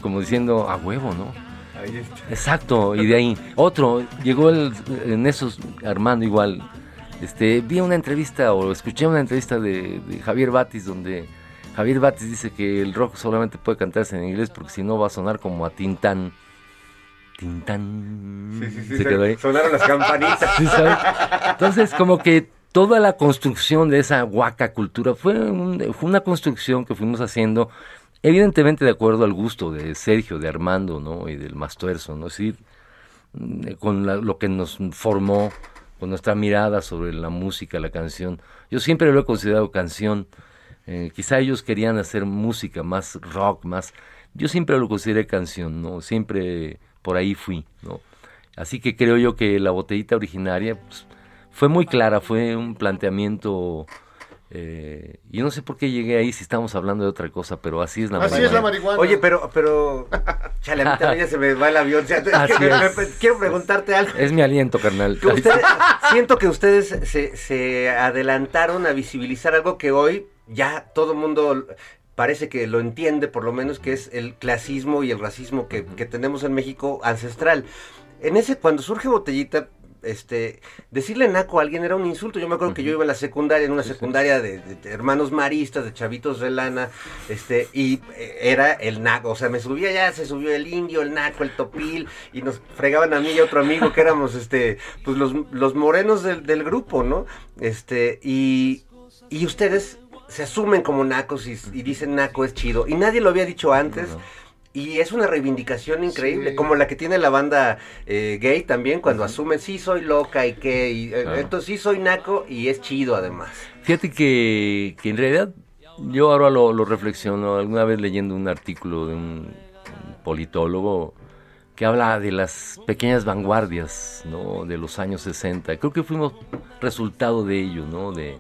como diciendo, a huevo, ¿no? Ahí está. Exacto, y de ahí otro, llegó el, en esos, Armando igual, este, vi una entrevista o escuché una entrevista de, de Javier Batis donde Javier Batis dice que el rock solamente puede cantarse en inglés porque si no va a sonar como a Tintán. Tintán. Sí, sí, sí. Se quedó ahí. Sonaron las campanitas. <laughs> Entonces, como que toda la construcción de esa huaca cultura fue, un- fue una construcción que fuimos haciendo, evidentemente de acuerdo al gusto de Sergio, de Armando, ¿no? Y del Mastuerzo, ¿no? Es mm, con la- lo que nos formó, con nuestra mirada sobre la música, la canción. Yo siempre lo he considerado canción. Eh, quizá ellos querían hacer música más rock, más... Yo siempre lo consideré canción, ¿no? Siempre por ahí fui, ¿no? Así que creo yo que la botellita originaria pues, fue muy clara, fue un planteamiento... eh, yo no sé por qué llegué ahí si estamos hablando de otra cosa, pero así es la Así es la marihuana. marihuana. Oye, pero, pero, chale, a mí también ya se me va el avión. O sea, <laughs> Así me- me- es. me- quiero preguntarte algo. Es mi aliento, carnal. Que ustedes- siento que ustedes se, se adelantaron a visibilizar algo que hoy ya todo el mundo parece que lo entiende, por lo menos, que es el clasismo y el racismo que, que tenemos en México ancestral. En ese, cuando surge Botellita, este, decirle naco a alguien era un insulto. Yo me acuerdo que yo iba en la secundaria, en una secundaria de, de- de hermanos maristas, de chavitos de lana, este, y eh, era el naco. O sea, me subía ya, se subió el indio, el naco, el topil, y nos fregaban a mí y a otro amigo que éramos, este, pues los, los morenos del, del grupo, ¿no? Este, y, y ustedes se asumen como nacos y, y dicen naco es chido. Y nadie lo había dicho antes. Y es una reivindicación increíble, Sí. como la que tiene la banda eh, gay también, cuando asumen, sí soy loca y qué, y, eh, Claro. entonces sí soy naco y es chido además. Fíjate que, que en realidad yo ahora lo, lo reflexiono, alguna vez leyendo un artículo de un, un politólogo que habla de las pequeñas vanguardias ¿no? de los años 60. Creo que fuimos resultado de ello, ¿no? De,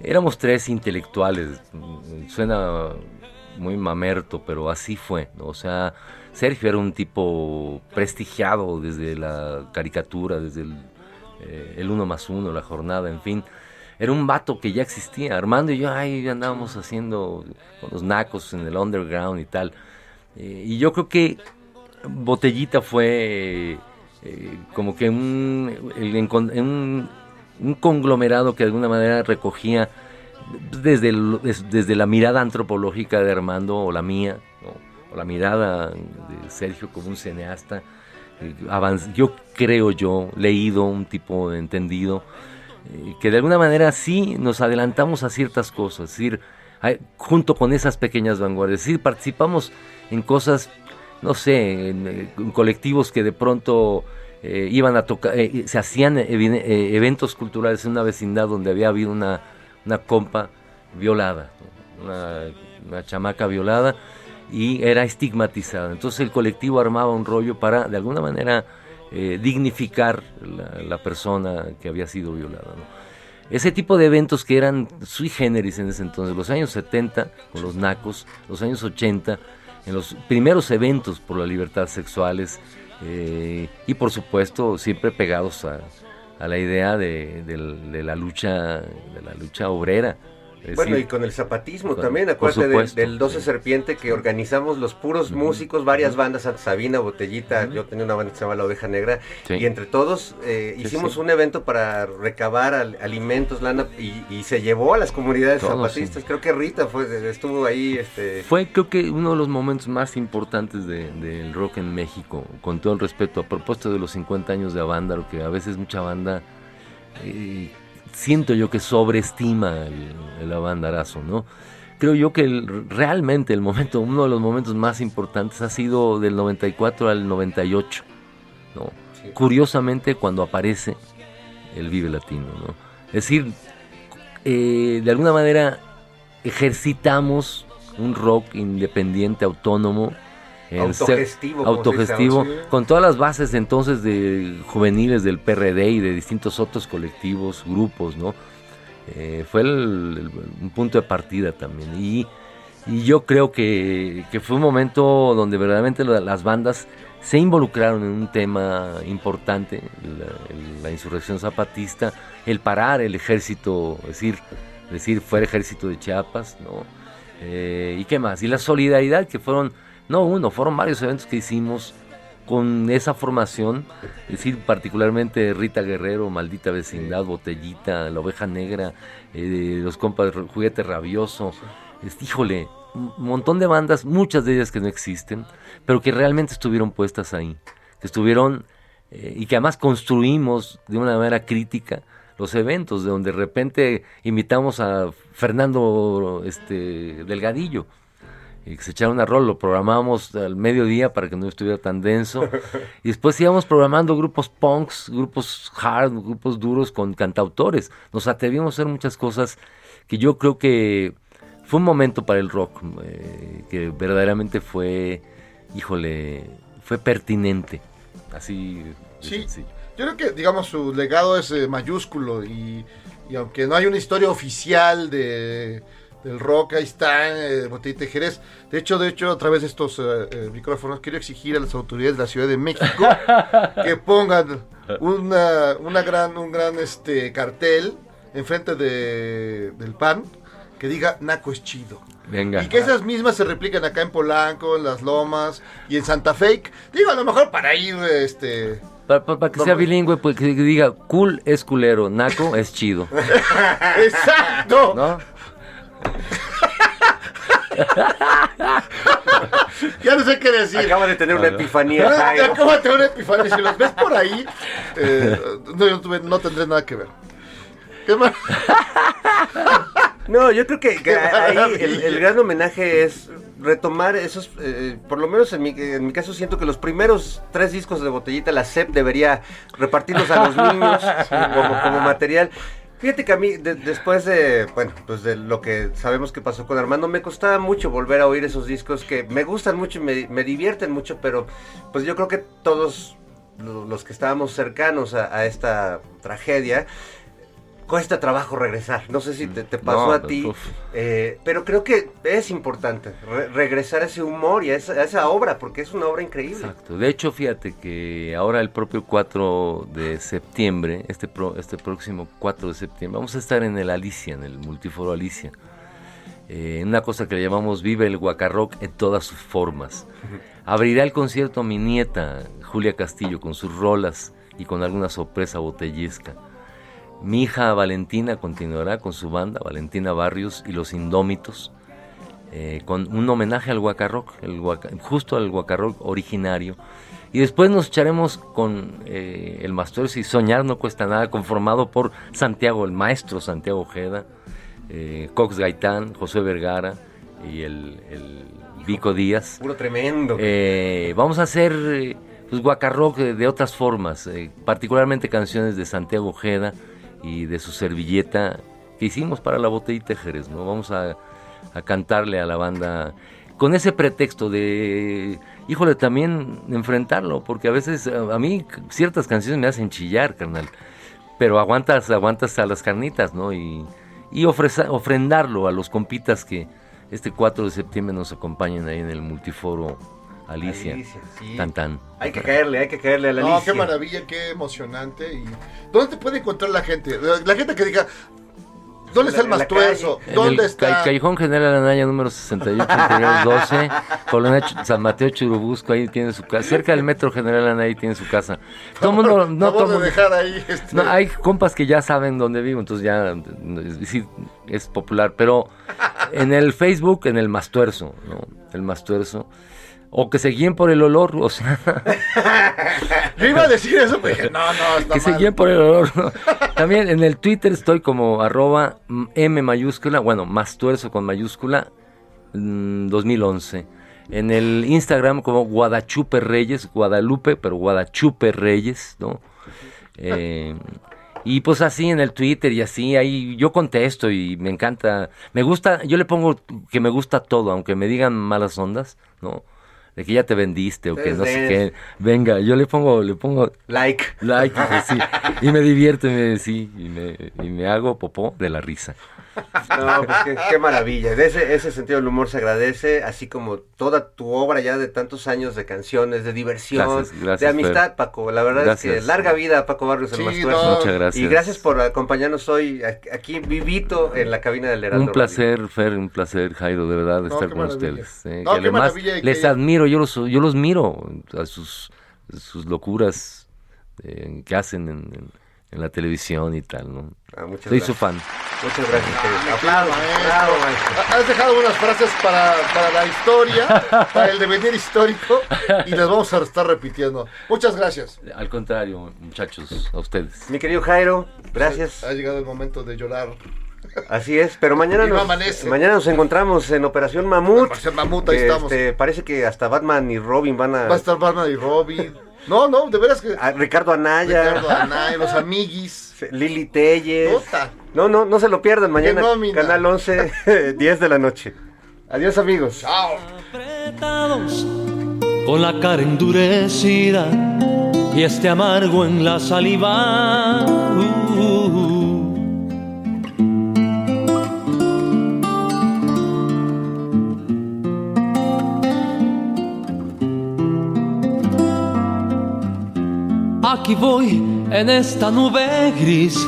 éramos tres intelectuales, mm, suena muy mamerto, pero así fue. O sea, Sergio era un tipo prestigiado desde la caricatura, desde el, eh, el uno más uno, la jornada, en fin. Era un vato que ya existía. Armando y yo ahí andábamos haciendo con los nacos en el underground y tal. Eh, y yo creo que Botellita fue eh, como que un, un conglomerado que de alguna manera recogía desde, el- des- desde la mirada antropológica de Armando o la mía, o la mirada de Sergio como un cineasta, eh, yo creo yo, leído, un tipo entendido, eh, que de alguna manera sí nos adelantamos a ciertas cosas, es decir, junto con esas pequeñas vanguardias, decir, participamos en cosas, no sé, en, eh, colectivos que de pronto iban a tocar, se hacían eventos culturales en una vecindad donde había habido una, una compa violada, una, chamaca violada y era estigmatizada. Entonces el colectivo armaba un rollo para de alguna manera eh, dignificar la, persona que había sido violada. Ese tipo de eventos que eran sui generis en ese entonces, los años 70 con los nacos, los años 80, en los primeros eventos por la libertad sexuales eh, y por supuesto siempre pegados a, a la idea de, del- de la lucha de la lucha obrera. Es Bueno, y con el zapatismo con- también, acuérdate del, supuesto, del 12 sí. Serpiente que organizamos los puros músicos, varias bandas, Sabina, Botellita, yo tenía una banda que se llama La Oveja Negra, Sí. y entre todos eh, hicimos un evento para recabar al- alimentos, lana, y, y se llevó a las comunidades zapatistas, creo que Rita fue, estuvo ahí, este... Fue creo que uno de los momentos más importantes de- del rock en México, con todo el respeto, a propósito de los 50 años de Avándaro, que a veces mucha banda, eh, siento yo que sobreestima el, el Avandarazo, ¿no? Creo yo que el- realmente el momento, uno de los momentos más importantes ha sido del 94 al 98, ¿no? Sí. Curiosamente cuando aparece el Vive Latino, ¿no? Es decir, eh, de alguna manera ejercitamos un rock independiente, autónomo, el ser- Autogestivo, dice autogestivo, sí. con todas las bases entonces de juveniles del PRD y de distintos otros colectivos, grupos, ¿no? Eh, fue el- el- un punto de partida también. Y, y yo creo que, que fue un momento donde verdaderamente la- las bandas se involucraron en un tema importante, la, insurrección zapatista, el parar el ejército, es decir, decir, fue el ejército de Chiapas, ¿no? Eh, ¿Y qué más? Y la solidaridad que fueron no uno, fueron varios eventos que hicimos con esa formación, es decir, particularmente Rita Guerrero, Maldita Vecindad, Botellita, La Oveja Negra, eh, Los Compas, Juguete Rabioso, este, híjole, un montón de bandas, muchas de ellas que no existen, pero que realmente estuvieron puestas ahí, que estuvieron eh, y que además construimos de una manera crítica los eventos, de donde de repente invitamos a Fernando este, Delgadillo, y que se echara una rol, lo programamos al mediodía para que no estuviera tan denso. <laughs> Y después íbamos programando grupos punks, grupos hard, grupos duros con cantautores. Nos atrevimos a hacer muchas cosas que yo creo que fue un momento para el rock, eh, que verdaderamente fue, híjole, fue pertinente. Así. Sí. sencillo. Yo creo que, digamos, su legado es eh, mayúsculo y, y aunque no hay una historia oficial de, del rock, ahí está eh, Botellita de Jerez. De hecho, de hecho, a través de estos eh, eh, micrófonos quiero exigir a las autoridades de la Ciudad de México <laughs> que pongan una, una gran, un gran este cartel enfrente de, del PAN que diga Naco es chido. Venga. Y que esas mismas se repliquen acá en Polanco, en Las Lomas y en Santa Fe. Digo, a lo mejor para ir, este... Para, para- para que No, sea bilingüe, pues que diga cool es culero, naco es chido. <laughs> ¡Exacto! ¿No? <laughs> Ya no sé qué decir. Acaba de tener una epifanía, Jairo. acabo de tener una epifanía. Si los ves por ahí, eh, no, yo tuve- no tendré nada que ver. ¿Qué más? No, yo creo que, ahí el, el gran homenaje es retomar esos, eh, por lo menos en mi, en mi caso siento que los primeros tres discos de Botellita, la CEP debería repartirlos a los niños <laughs> como, como material. Fíjate que a mí, de- después de, bueno, pues de lo que sabemos que pasó con Armando, me costaba mucho volver a oír esos discos que me gustan mucho y me, me divierten mucho, pero pues yo creo que todos lo- los que estábamos cercanos a esta tragedia, cuesta trabajo regresar. No sé si te, te pasó No, a ti, eh, pero creo que es importante re- regresar a ese humor y a esa, a esa obra, porque es una obra increíble. Exacto. De hecho, fíjate que ahora el propio 4 de septiembre, este, pro- este próximo 4 de septiembre, vamos a estar en el Alicia, en el Multiforo Alicia. Eh, en una cosa que le llamamos Vive el Guacarrock en todas sus formas. <laughs> Abrirá el concierto mi nieta, Julia Castillo, con sus rolas y con alguna sorpresa botellesca. Mi hija Valentina continuará con su banda, Valentina Barrios y Los Indómitos, eh, con un homenaje al Guacarrock, el guaca- justo al Guacarrock originario. Y después nos echaremos con eh, el Mastuerzo y Soñar no cuesta nada, conformado por Santiago, el maestro Santiago Ojeda, eh, Cox Gaitán, José Vergara y el, el Vico Díaz. Puro tremendo. Vamos a hacer pues, guacarrock de, de otras formas, particularmente canciones de Santiago Ojeda y de su servilleta que hicimos para la botellita Jerez, ¿no? Vamos a, a cantarle a la banda con ese pretexto de, híjole, también enfrentarlo, porque a veces a, a mí ciertas canciones me hacen chillar, carnal, pero aguantas, aguantas a las carnitas, ¿no? Y, y ofreza- ofrendarlo a los compitas que este 4 de septiembre nos acompañen ahí en el multiforo Alicia. Alicia, sí. Tan tan. Hay que caerle, hay que caerle a la No, Alicia. qué maravilla, qué emocionante. Y ¿Dónde te puede encontrar la gente? La gente que diga, ¿dónde está el Mastuerzo? En ¿Dónde el está? Ca- Callejón General Anaya número 68, interior 12, <laughs> Colonia San Mateo Churubusco, ahí tiene su casa. Cerca del Metro General Anaya tiene su casa. Todo mundo, no todo mundo- dejar ahí. este, No, hay compas que ya saben dónde vivo, entonces ya sí, es popular. Pero en el Facebook, en el Mastuerzo, ¿no? El Mastuerzo. O que se guíen por el olor, o sea, <laughs> Yo iba a decir eso, pero dije, no, no, está que se mal. guíen por el olor. ¿no? También en el Twitter estoy como arroba M mayúscula, bueno, Mastuerzo con mayúscula, mm, 2011. En el Instagram como Guadachupe Reyes, Guadalupe, pero Guadachupe Reyes, ¿no? Eh, y pues así en el Twitter y así, ahí yo contesto y me encanta, me gusta, yo le pongo que me gusta todo, aunque me digan malas ondas, ¿no? De que ya te vendiste o que no sé qué. Venga, yo le pongo, le pongo Like. like y, sí, y me divierto y me, sí, y me, y me hago popó de la risa. No, pues qué, qué maravilla. De ese, ese sentido del humor se agradece, así como toda tu obra ya de tantos años de canciones, de diversión, Gracias, gracias, de amistad, Fer. Paco. La verdad es que larga vida a Paco Barrios el Sí, Mastuerzo. no. Muchas gracias. Y gracias por acompañarnos hoy aquí vivito en la cabina del Heraldo. Un placer, Fer, un placer, Jairo, de verdad, No, estar qué con maravilla. ustedes. eh, No, que qué además les admiro, yo los, yo los miro a sus, sus locuras eh, que hacen en, en- en la televisión y tal, ¿no? Ah, muchas Soy gracias. su fan. Muchas gracias. maestro. bravo, maestro. Has dejado unas frases para, para la historia, <laughs> para el devenir histórico, y las vamos a estar repitiendo. Muchas gracias. Al contrario, muchachos, a ustedes. Mi querido Jairo, gracias. Ha llegado el momento de llorar. Así es, pero mañana nos, amanece. mañana nos encontramos en Operación Mamut. Operación Mamut, ahí estamos. este, parece que hasta Batman y Robin van a... Va a estar Batman y Robin. No, no, de veras que. a Ricardo Anaya, Ricardo Anay, los <laughs> amiguis. Lili Telles. No, no, no se lo pierdan mañana. Canal 11, 10 <laughs> de la noche. Adiós amigos. Chao. apretados, con la cara endurecida y este amargo en la saliva. Uh, Aquí voy en esta nube gris,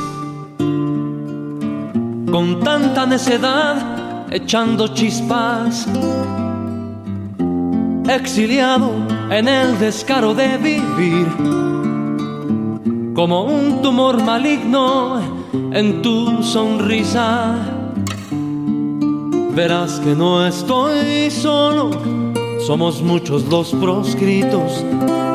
con tanta necedad, echando chispas exiliado en el descaro de vivir, como un tumor maligno en tu sonrisa. Verás que no estoy solo, somos muchos los proscritos,